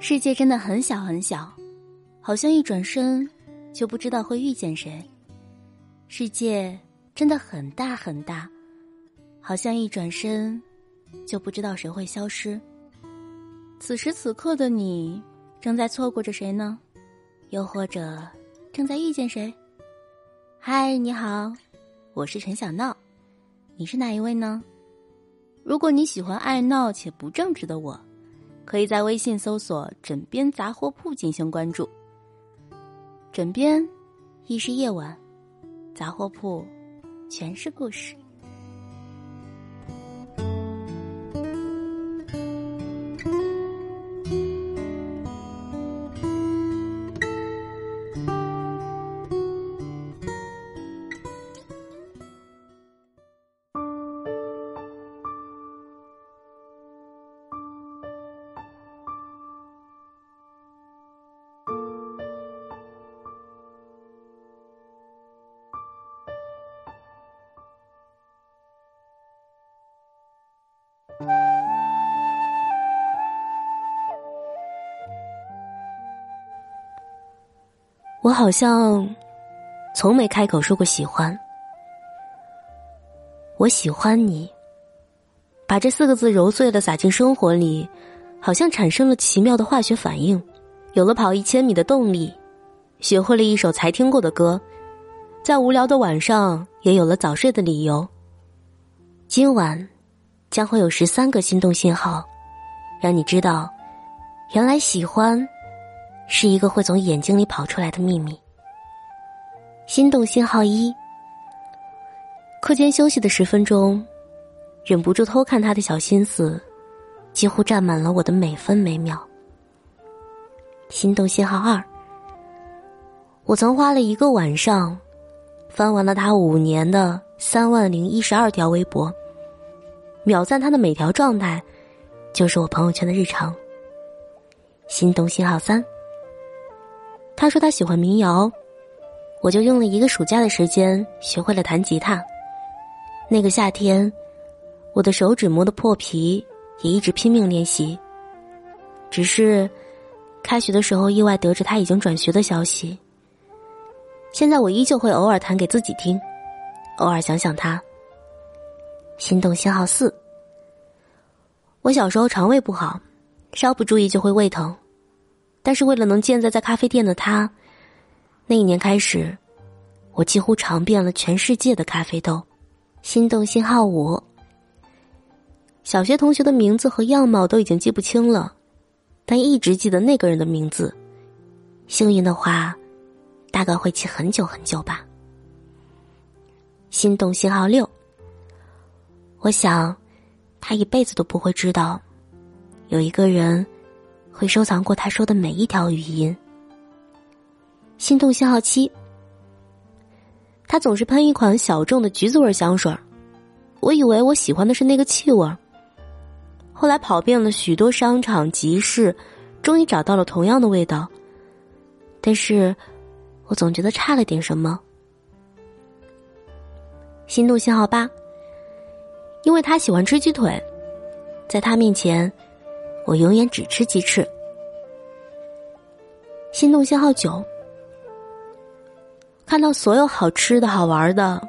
世界真的很小很小，好像一转身就不知道会遇见谁。世界真的很大很大，好像一转身就不知道谁会消失。此时此刻的你，正在错过着谁呢？又或者正在遇见谁？嗨，你好，我是陈小闹，你是哪一位呢？如果你喜欢爱闹且不正直的我。可以在微信搜索“枕边杂货铺”进行关注。枕边，亦是夜晚；杂货铺，全是故事。我好像从没开口说过喜欢。我喜欢你，把这四个字揉碎了撒进生活里，好像产生了奇妙的化学反应，有了跑一千米的动力，学会了一首才听过的歌，在无聊的晚上也有了早睡的理由。今晚将会有十三个心动信号，让你知道，原来喜欢。是一个会从眼睛里跑出来的秘密。心动信号一。课间休息的十分钟，忍不住偷看他的小心思，几乎占满了我的每分每秒。心动信号二。我曾花了一个晚上，翻完了他五年的三万零一十二条微博，秒赞他的每条状态，就是我朋友圈的日常。心动信号三。他说他喜欢民谣，我就用了一个暑假的时间学会了弹吉他。那个夏天，我的手指磨得破皮，也一直拼命练习。只是，开学的时候意外得知他已经转学的消息。现在我依旧会偶尔弹给自己听，偶尔想想他。心动信号四。我小时候肠胃不好，稍不注意就会胃疼。但是为了能见在在咖啡店的他，那一年开始，我几乎尝遍了全世界的咖啡豆。心动信号五。小学同学的名字和样貌都已经记不清了，但一直记得那个人的名字。幸运的话，大概会记很久很久吧。心动信号六。我想，他一辈子都不会知道，有一个人。会收藏过他说的每一条语音。心动信号七。他总是喷一款小众的橘子味香水我以为我喜欢的是那个气味后来跑遍了许多商场集市，终于找到了同样的味道。但是，我总觉得差了点什么。心动信号八。因为他喜欢吃鸡腿，在他面前。我永远只吃鸡翅。心动信号九，看到所有好吃的好玩的，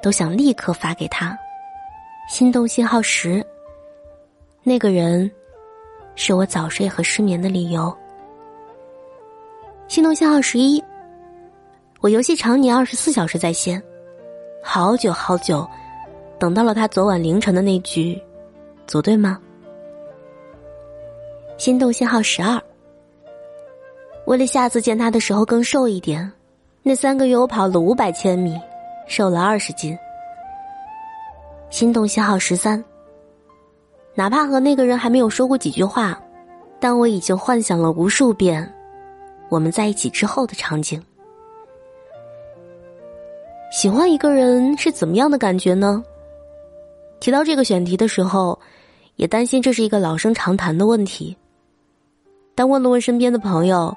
都想立刻发给他。心动信号十，那个人是我早睡和失眠的理由。心动信号十一，我游戏常年二十四小时在线，好久好久，等到了他昨晚凌晨的那句“组队吗？”心动信号十二。为了下次见他的时候更瘦一点，那三个月我跑了五百千米，瘦了二十斤。心动信号十三。哪怕和那个人还没有说过几句话，但我已经幻想了无数遍我们在一起之后的场景。喜欢一个人是怎么样的感觉呢？提到这个选题的时候，也担心这是一个老生常谈的问题。但问了问身边的朋友，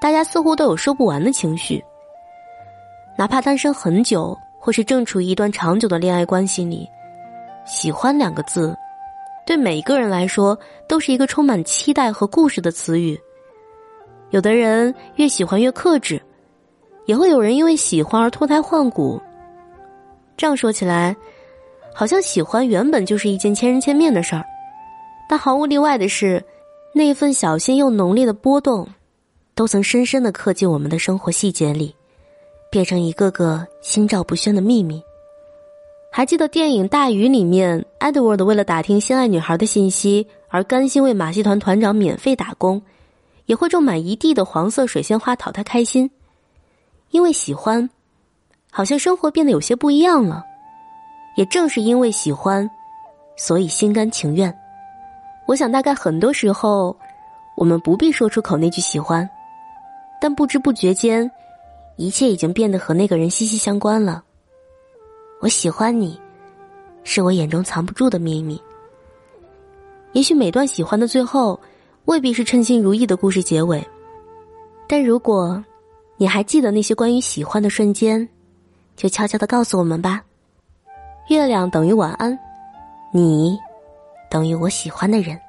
大家似乎都有说不完的情绪。哪怕单身很久，或是正处于一段长久的恋爱关系里，喜欢两个字，对每一个人来说都是一个充满期待和故事的词语。有的人越喜欢越克制，也会有人因为喜欢而脱胎换骨。这样说起来，好像喜欢原本就是一件千人千面的事儿，但毫无例外的是，那份小心又浓烈的波动，都曾深深的刻进我们的生活细节里，变成一个个心照不宣的秘密。还记得电影《大鱼》里面，Edward 为了打听心爱女孩的信息而甘心为马戏团团长免费打工，也会种满一地的黄色水仙花讨她开心。因为喜欢，好像生活变得有些不一样了。也正是因为喜欢，所以心甘情愿。我想，大概很多时候，我们不必说出口那句喜欢，但不知不觉间，一切已经变得和那个人息息相关了。我喜欢你，是我眼中藏不住的秘密。也许每段喜欢的最后，未必是称心如意的故事结尾，但如果你还记得那些关于喜欢的瞬间，就悄悄的告诉我们吧。月亮等于晚安，你等于我喜欢的人。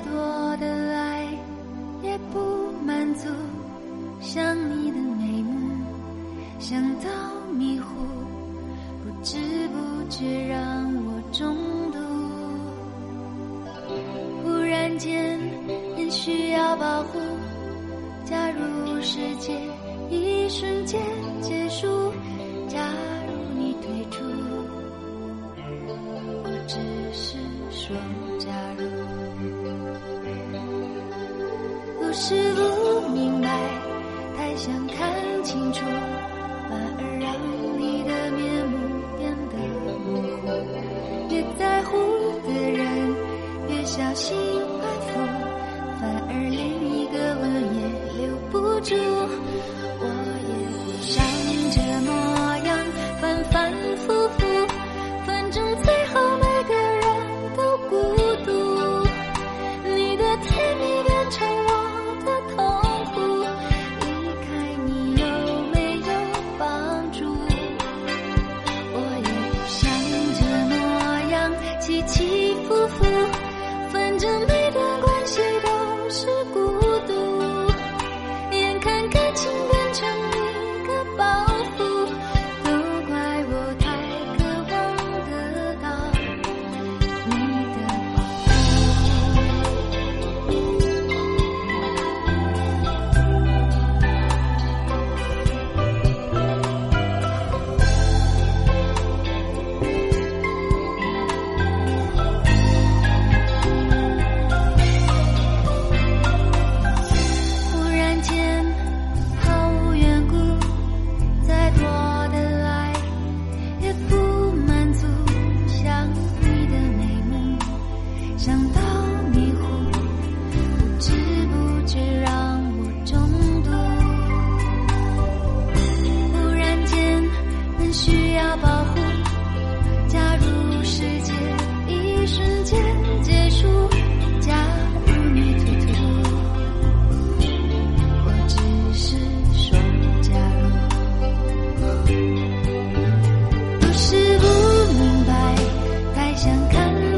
再多的爱也不满足。想你的眉目，想到迷糊，不知不觉让我中毒。忽然间，人需要保护。假如世界一瞬间结束，假如你退出。我只是说是不明白，太想看清楚，反而让你的面目变得模糊。越在乎的人，越小心安抚，反而连一个吻也留不住。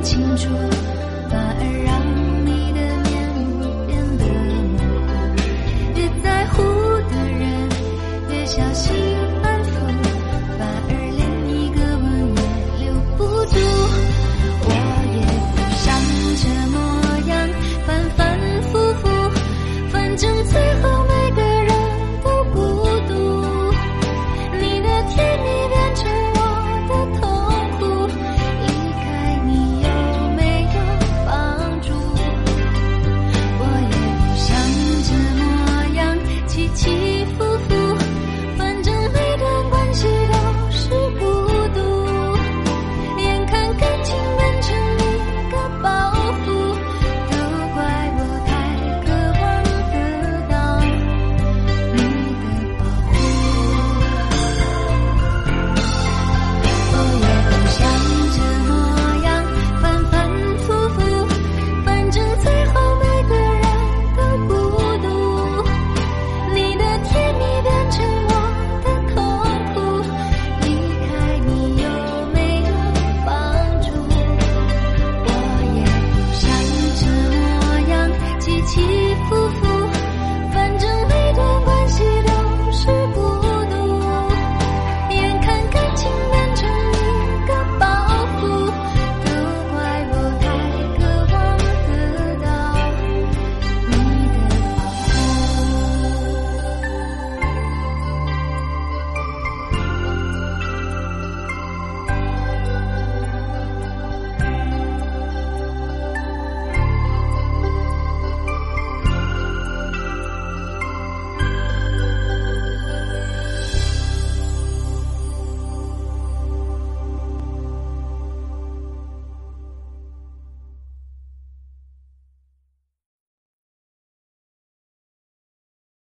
清楚，把耳。